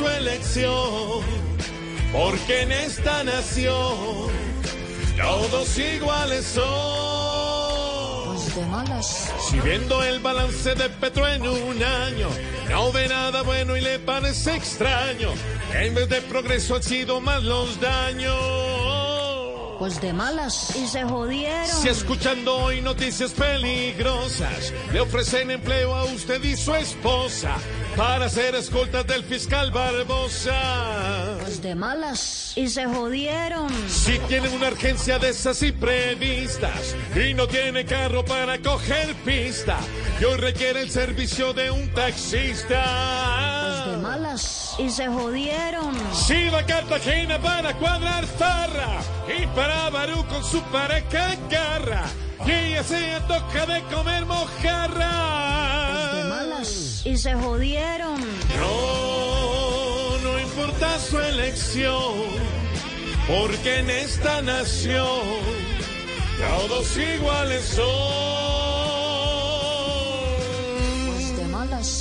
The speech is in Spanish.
elección, porque en esta nación todos iguales son. Si viendo el balance de Petro en un año, no ve nada bueno y le parece extraño, en vez de progreso han sido más los daños. Pues de malas. Y se jodieron. Si escuchando hoy noticias peligrosas, le ofrecen empleo a usted y su esposa para ser escoltas del fiscal Barbosa. Pues de malas. Y se jodieron. Si tienen una urgencia de esas imprevistas y no tiene carro para coger pista, y hoy requiere el servicio de un taxista y se jodieron. Sí, la Cartagena para cuadrar zarra. Y para Barú con su pareja garra. Y ella se antoja de comer mojarra. Este, y se jodieron. No, no importa su elección. Porque en esta nación todos iguales son. Pues de malas.